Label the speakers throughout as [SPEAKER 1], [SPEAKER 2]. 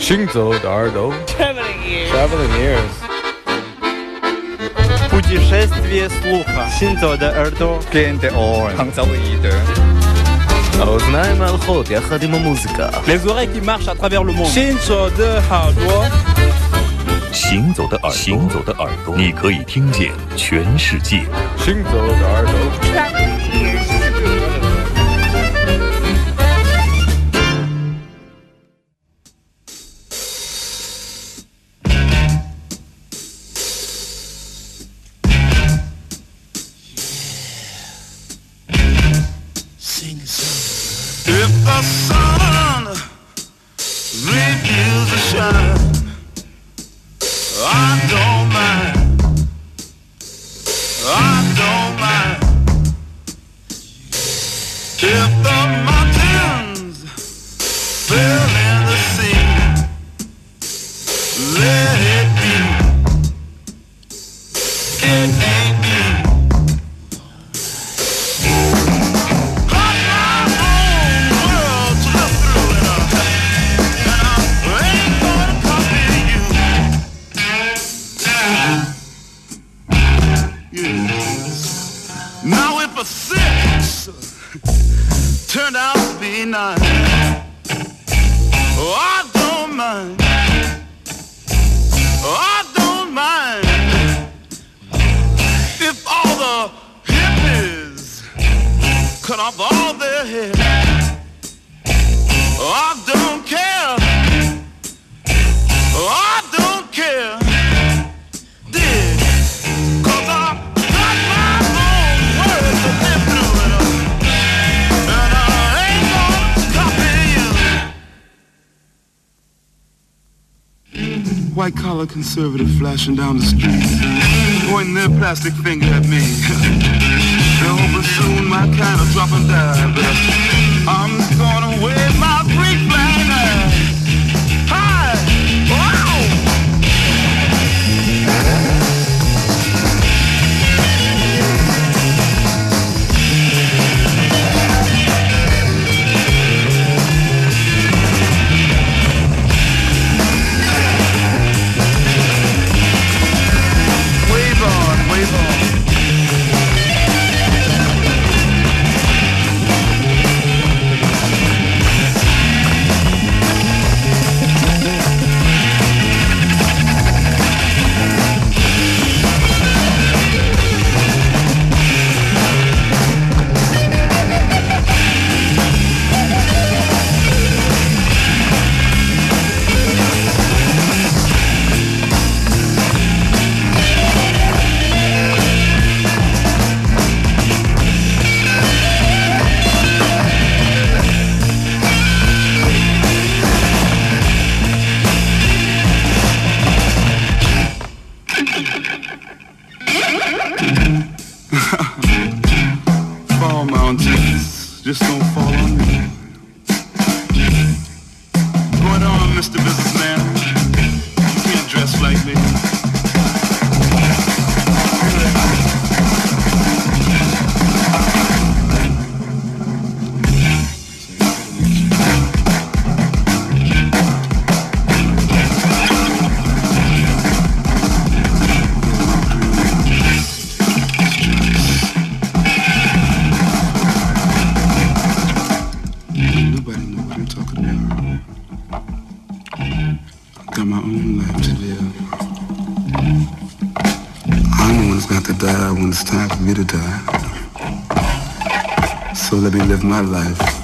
[SPEAKER 1] 行走的耳朵
[SPEAKER 2] Traveling ears.
[SPEAKER 1] Traveling ears
[SPEAKER 3] Путешествие слуха.
[SPEAKER 4] Синзо de Erdo.
[SPEAKER 5] Gente on.
[SPEAKER 6] Hangzao
[SPEAKER 1] האוזניים ההלכות יחד עם המוזיקה
[SPEAKER 3] Les oreilles qui marchent à travers le monde.
[SPEAKER 4] 行走的耳朵。
[SPEAKER 7] 行走的耳朵，行走的耳朵，你可以听见全世界。
[SPEAKER 1] 行走的耳朵
[SPEAKER 8] Yeah. White collar conservative flashing down the street, pointing their plastic finger at me. They're hoping soon my kind will drop and die, but I'm gonna wave my free let me live my life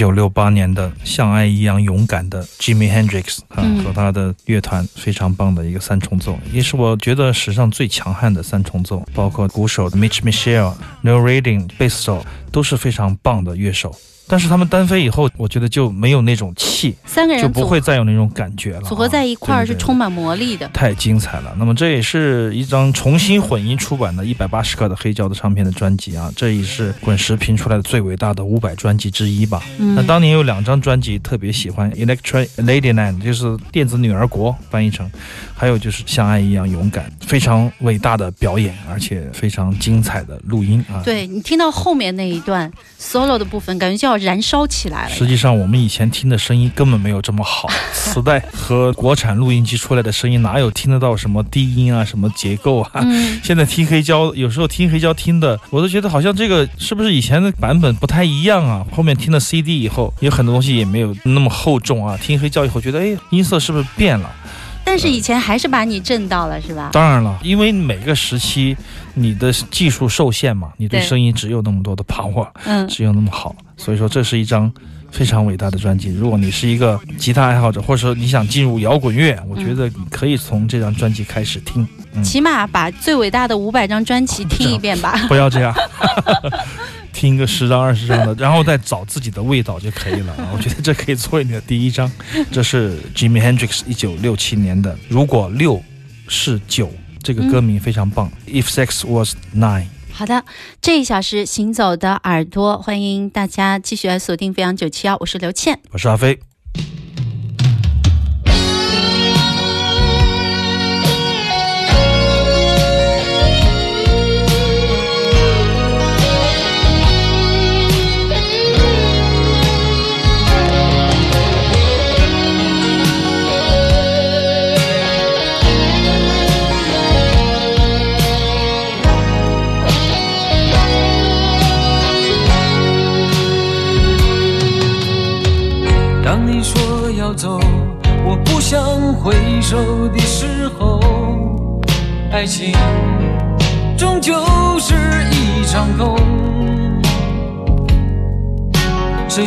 [SPEAKER 5] 九六八年的《像爱一样勇敢的 Jimmy Hendrix 啊、
[SPEAKER 6] 嗯
[SPEAKER 5] 和他的乐团非常棒的一个三重奏，也是我觉得史上最强悍的三重奏，包括鼓手 Mitch Michelle、Neil Reading、贝斯手都是非常棒的乐手。但是他们单飞以后，我觉得就没有那种气，
[SPEAKER 6] 三个人
[SPEAKER 5] 就不会再有那种感觉了啊。
[SPEAKER 6] 组合在一块儿是充满魔力的。
[SPEAKER 5] 太精彩了。那么这也是一张重新混音出版的一百八十克的黑胶的唱片的专辑啊，这也是滚石评出来的最伟大的五百专辑之一吧。
[SPEAKER 6] 嗯
[SPEAKER 5] 那当年有两张专辑特别喜欢，Electric Ladyland 就是电子女儿国翻译成，还有就是像爱一样勇敢，非常伟大的表演，而且非常精彩的录音啊。。
[SPEAKER 6] 对你听到后面那一段 solo 的部分，感觉就要燃烧起来了。
[SPEAKER 5] 实际上，我们以前听的声音根本没有这么好，磁带和国产录音机出来的声音哪有听得到什么低音啊、什么结构啊？
[SPEAKER 6] 嗯，
[SPEAKER 5] 现在听黑胶，有时候听黑胶听的，我都觉得好像这个是不是以前的版本不太一样啊？后面听了 CD 以后，有很多东西也没有那么厚重啊。听黑胶以后，觉得哎，音色是不是变了？
[SPEAKER 6] 但是以前还是把你震到了，是吧？
[SPEAKER 5] 当然了，因为每个时期你的技术受限嘛，你对
[SPEAKER 6] 对
[SPEAKER 5] 声音只有那么多的把握，
[SPEAKER 6] 嗯，
[SPEAKER 5] 只有那么好，所以说这是一张。非常伟大的专辑。如果你是一个吉他爱好者，或者说你想进入摇滚乐，我觉得你可以从这张专辑开始听。嗯，
[SPEAKER 6] 起码把最伟大的五百张专辑听一遍吧。
[SPEAKER 5] 不要这样，听个十张二十张的，然后再找自己的味道就可以了啊。我觉得这可以作为你的第一张。这是 Jimi Hendrix 一九六七年的《如果六是九》，这个歌名非常棒。If sex was nine。
[SPEAKER 6] 好的，这一小时行走的耳朵，欢迎大家继续来锁定飞扬九七幺，我是刘倩。
[SPEAKER 5] 我是阿飞。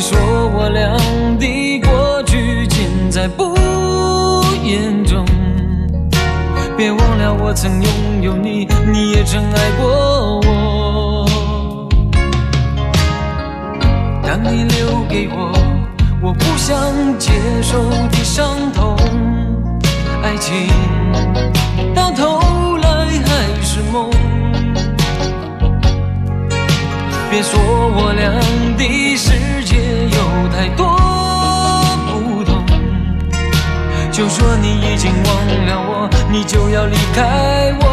[SPEAKER 9] 说我俩的过去尽在不言中？别忘了我曾拥有你，你也曾爱过我。当你留给我我不想接受的伤痛，爱情到头来还是梦。别说我俩的世界有太多不同，就说你已经忘了我，你就要离开我。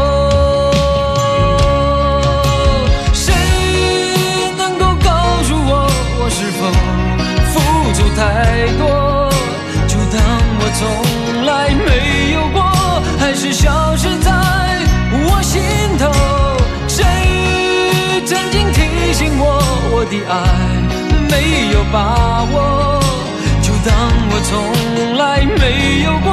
[SPEAKER 9] 谁能够告诉我，我是否付出太多？就当我从来没有过，还是消失在我心头。谁曾经提醒我，我的爱没有把握？就当我从来没有过，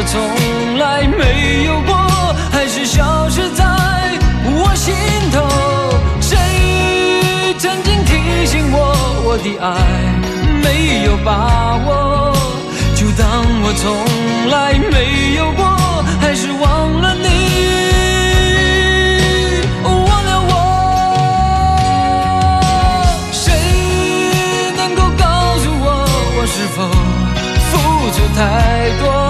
[SPEAKER 9] 我从来没有过，还是消失在我心头。谁曾经提醒我，我的爱没有把握，就当我从来没有过，还是忘了你。忘了我，谁能够告诉我，我是否付出太多？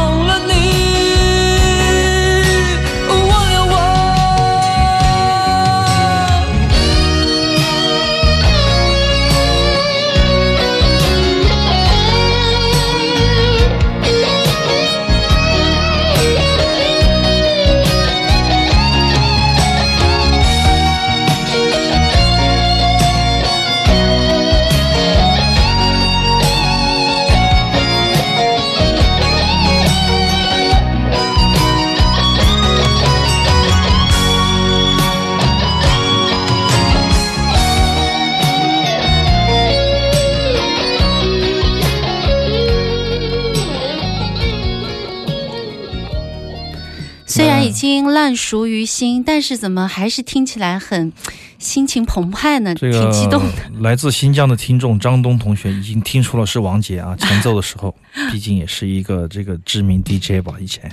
[SPEAKER 6] 烂熟于心，但是怎么还是听起来很心情澎湃呢？
[SPEAKER 5] 这
[SPEAKER 6] 挺激动的。
[SPEAKER 5] 来自新疆的听众张东同学已经听出了是王杰啊，前奏的时候，毕竟也是一个这个知名 DJ 吧，以前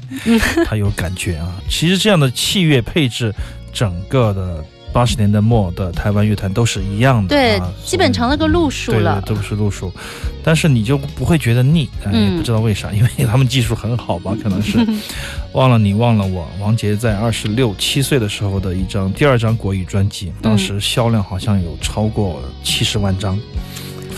[SPEAKER 5] 他有感觉啊。其实这样的器乐配置，整个的八十年代末的台湾乐坛都是一样的，
[SPEAKER 6] 对
[SPEAKER 5] 啊，
[SPEAKER 6] 基本成了个路数
[SPEAKER 5] 对
[SPEAKER 6] 了。
[SPEAKER 5] 对，都是路数，但是你就不会觉得腻，哎
[SPEAKER 6] 嗯
[SPEAKER 5] 也不知道为啥，因为他们技术很好吧，可能是。忘了你，忘了我，王杰在二十六七岁的时候的一张第二张国语专辑，当时销量好像有超过七十万张。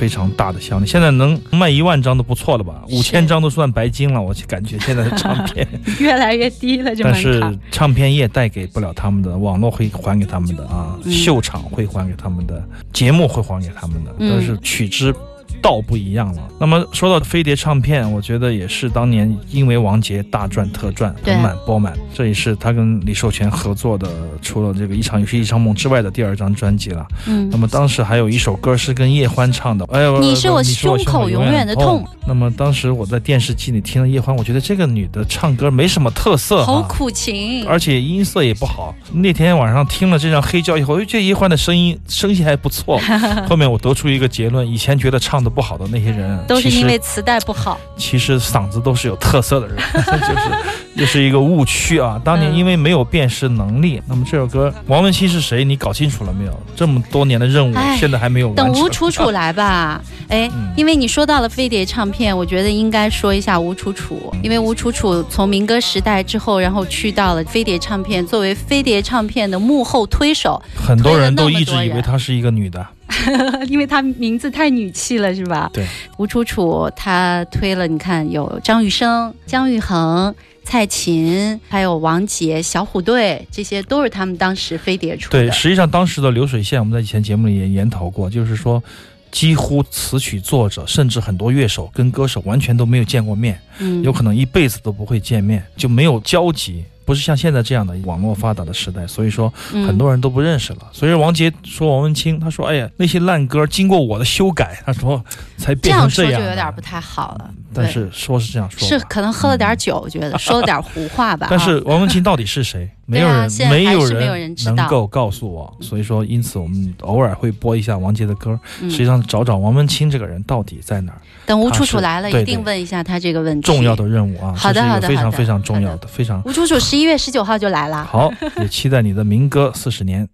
[SPEAKER 5] 非常大的销量，现在能卖一万张都不错了吧？五千张都算白金了，我就感觉现在的唱片，
[SPEAKER 6] 越来越低了，这
[SPEAKER 5] 但是。唱片业带给不了他们的，网络会还给他们的啊，
[SPEAKER 6] 嗯
[SPEAKER 5] 秀场会还给他们的，节目会还给他们的，
[SPEAKER 6] 嗯
[SPEAKER 5] 但是取之道不一样了。那么说到飞碟唱片，我觉得也是当年因为王杰大赚特赚，
[SPEAKER 6] 对
[SPEAKER 5] 盆满钵满，这也是他跟李寿全合作的，除了这个一场游戏一场梦之外的第二张专辑了。
[SPEAKER 6] 嗯
[SPEAKER 5] 那，么当时还有一首歌是跟叶欢唱的，哎呦，
[SPEAKER 6] 你是我胸口永远的痛。
[SPEAKER 5] 那么当时我在电视机里听了叶欢，我觉得这个女的唱歌没什么特色哈，
[SPEAKER 6] 好苦情。
[SPEAKER 5] 而且音色也不好。那天晚上听了这张黑胶以后，哎，这叶欢的声音声线还不错。后面我得出一个结论：以前觉得唱的不好的那些人，
[SPEAKER 6] 都是因为磁带不好。
[SPEAKER 5] 其实嗓子都是有特色的人，就是这是一个误区啊。当年
[SPEAKER 6] 嗯
[SPEAKER 5] 因为没有辨识能力，那么这首歌王文清是谁？你搞清楚了没有？这么多年的任务
[SPEAKER 6] 哎，
[SPEAKER 5] 现在还没有完成。
[SPEAKER 6] 等吴楚楚来吧。哎
[SPEAKER 5] 嗯，
[SPEAKER 6] 因为你说到了飞碟唱片，我觉得应该说一下吴楚楚，因为吴楚楚从民歌时代之后，然后去到了飞碟唱片，作为飞碟唱片的幕后推手，
[SPEAKER 5] 很多人都一直以为她是一个女的。
[SPEAKER 6] 因为她名字太女气了，是吧？
[SPEAKER 5] 对，
[SPEAKER 6] 吴楚楚她推了，你看有张雨生、姜育恒。蔡琴，还有王杰、小虎队，这些都是他们当时飞碟出的。
[SPEAKER 5] 对，实际上当时的流水线，我们在以前节目里也研讨过，就是说，几乎词曲作者甚至很多乐手跟歌手完全都没有见过面，
[SPEAKER 6] 嗯
[SPEAKER 5] 有可能一辈子都不会见面，就没有交集。不是像现在这样的网络发达的时代，所以说
[SPEAKER 6] 嗯
[SPEAKER 5] 很多人都不认识了。所以王杰说王文清，他说：“哎呀，那些烂歌经过我的修改，他说才
[SPEAKER 6] 这
[SPEAKER 5] 变
[SPEAKER 6] 样说就
[SPEAKER 5] 成样的。”
[SPEAKER 6] 有点不太好了。
[SPEAKER 5] 但是说是这样说，
[SPEAKER 6] 是可能喝了点酒，我觉得说了点胡话吧。
[SPEAKER 5] 但是
[SPEAKER 6] 啊
[SPEAKER 5] 王文清到底是谁？没有人，
[SPEAKER 6] 啊
[SPEAKER 5] 没有
[SPEAKER 6] 人
[SPEAKER 5] 能够告诉我。所以说，因此我们偶尔会播一下王杰的歌，
[SPEAKER 6] 嗯
[SPEAKER 5] 实际上找找王文清这个人到底在哪儿，
[SPEAKER 6] 等吴楚楚来了，一定问一下他这个问题。
[SPEAKER 5] 重要的任务啊，
[SPEAKER 6] 好的好的
[SPEAKER 5] 非常非常重要的，非常
[SPEAKER 6] 吴楚楚十一月十九号就来了。
[SPEAKER 5] 好，也期待你的民歌四十年。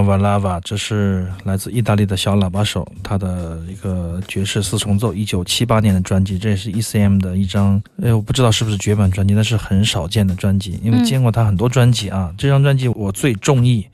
[SPEAKER 5] Nova Lava，这是来自意大利的小喇叭手，他的一个爵士四重奏，一九七八年的专辑，这也是 ECM 的一张，哎，我不知道是不是绝版专辑，但是很少见的专辑，因为
[SPEAKER 6] 嗯
[SPEAKER 5] 见过他很多专辑啊，这张专辑我最中意，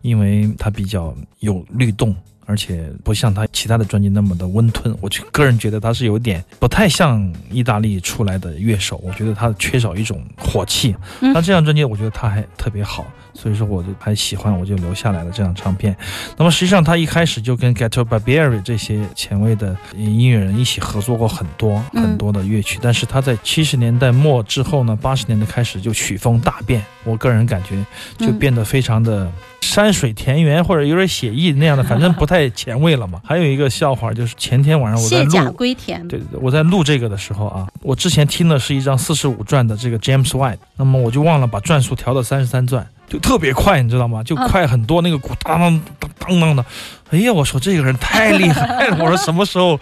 [SPEAKER 5] 因为它比较有律动。而且不像他其他的专辑那么的温吞，我就个人觉得他是有点不太像意大利出来的乐手，我觉得他缺少一种火气。
[SPEAKER 6] 嗯
[SPEAKER 5] 那这张专辑我觉得他还特别好，所以说我就还喜欢，我就留下来了这张唱片。那么实际上他一开始就跟 Gato Barbieri 这些前卫的音乐人一起合作过很多
[SPEAKER 6] 嗯
[SPEAKER 5] 很多的乐曲，但是他在七十年代末之后呢，八十年代开始就曲风大变，我个人感觉就
[SPEAKER 6] 嗯
[SPEAKER 5] 变得非常的山水田园或者有点写意那样的，反正不太前卫了嘛。还有一个笑话就是前天晚上我在录。
[SPEAKER 6] 归田。
[SPEAKER 5] 对，对对我在录这个的时候啊，我之前听的是一张四十五转的这个 James White，那么我就忘了把转速调到三十三转，就特别快，你知道吗？就快很多，那个鼓当当当当当的。哎呀，我说这个人太厉害了！我说什么时候？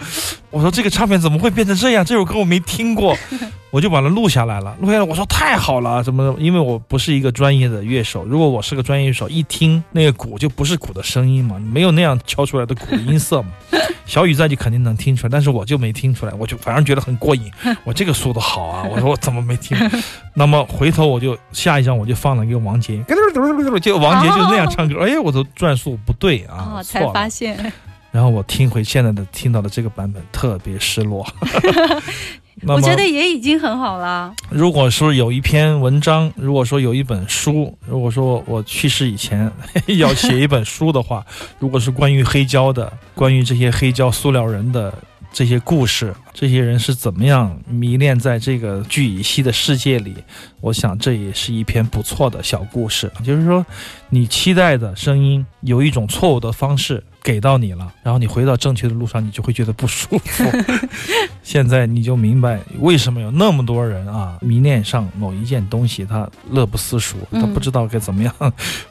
[SPEAKER 5] 我说这个唱片怎么会变成这样？这首歌我没听过，我就把它录下来了。录下来，我说太好了，怎么？因为我不是一个专业的乐手，如果我是个专业乐手，一听那个鼓就不是鼓的声音嘛，没有那样敲出来的鼓的音色嘛。小雨在就肯定能听出来，但是我就没听出来，我就反而觉得很过瘾。我这个速度好啊！我说我怎么没听？那么回头我就下一张我就放了一个王杰，就王杰就那样唱歌，哎呀，我的转速不对啊，错了。
[SPEAKER 6] 发现，
[SPEAKER 5] 然后我听回现在的听到的这个版本，特别失落。
[SPEAKER 6] 我觉得也已经很好了。
[SPEAKER 5] 如果说有一篇文章，如果说有一本书，如果说我去世以前要写一本书的话，如果是关于黑胶的，关于这些黑胶塑料人的这些故事，这些人是怎么样迷恋在这个聚乙烯的世界里，我想这也是一篇不错的小故事。就是说，你期待的声音有一种错误的方式给到你了，然后你回到正确的路上，你就会觉得不舒服。现在你就明白为什么有那么多人啊迷恋上某一件东西，他乐不思蜀，
[SPEAKER 6] 嗯
[SPEAKER 5] 他不知道该怎么样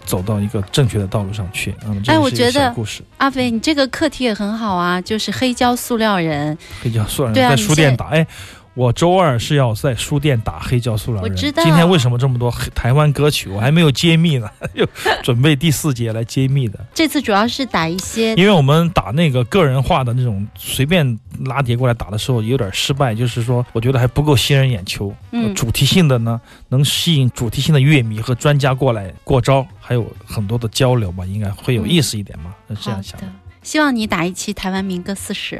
[SPEAKER 5] 走到一个正确的道路上去。嗯这
[SPEAKER 6] 哎我觉得
[SPEAKER 5] 故事，
[SPEAKER 6] 阿飞，你这个课题也很好啊，就是黑胶塑料人。
[SPEAKER 5] 黑胶塑料人在书店打，哎。我周二是要在书店打黑胶塑料人。
[SPEAKER 6] 我知道
[SPEAKER 5] 今天为什么这么多台湾歌曲，我还没有揭秘呢？就 准备第四节来揭秘的。
[SPEAKER 6] 这次主要是打一些
[SPEAKER 5] 因为我们打那个个人化的那种随便拉碟过来打的时候有点失败，就是说我觉得还不够吸人眼球。
[SPEAKER 6] 嗯
[SPEAKER 5] 主题性的呢，能吸引主题性的乐迷和专家过来过招，还有很多的交流吧，应该会有意思一点嘛，是这样想
[SPEAKER 6] 的。希望你打一期台湾民歌四十。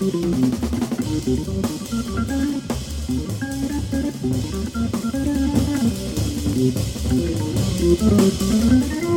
[SPEAKER 8] Thank you.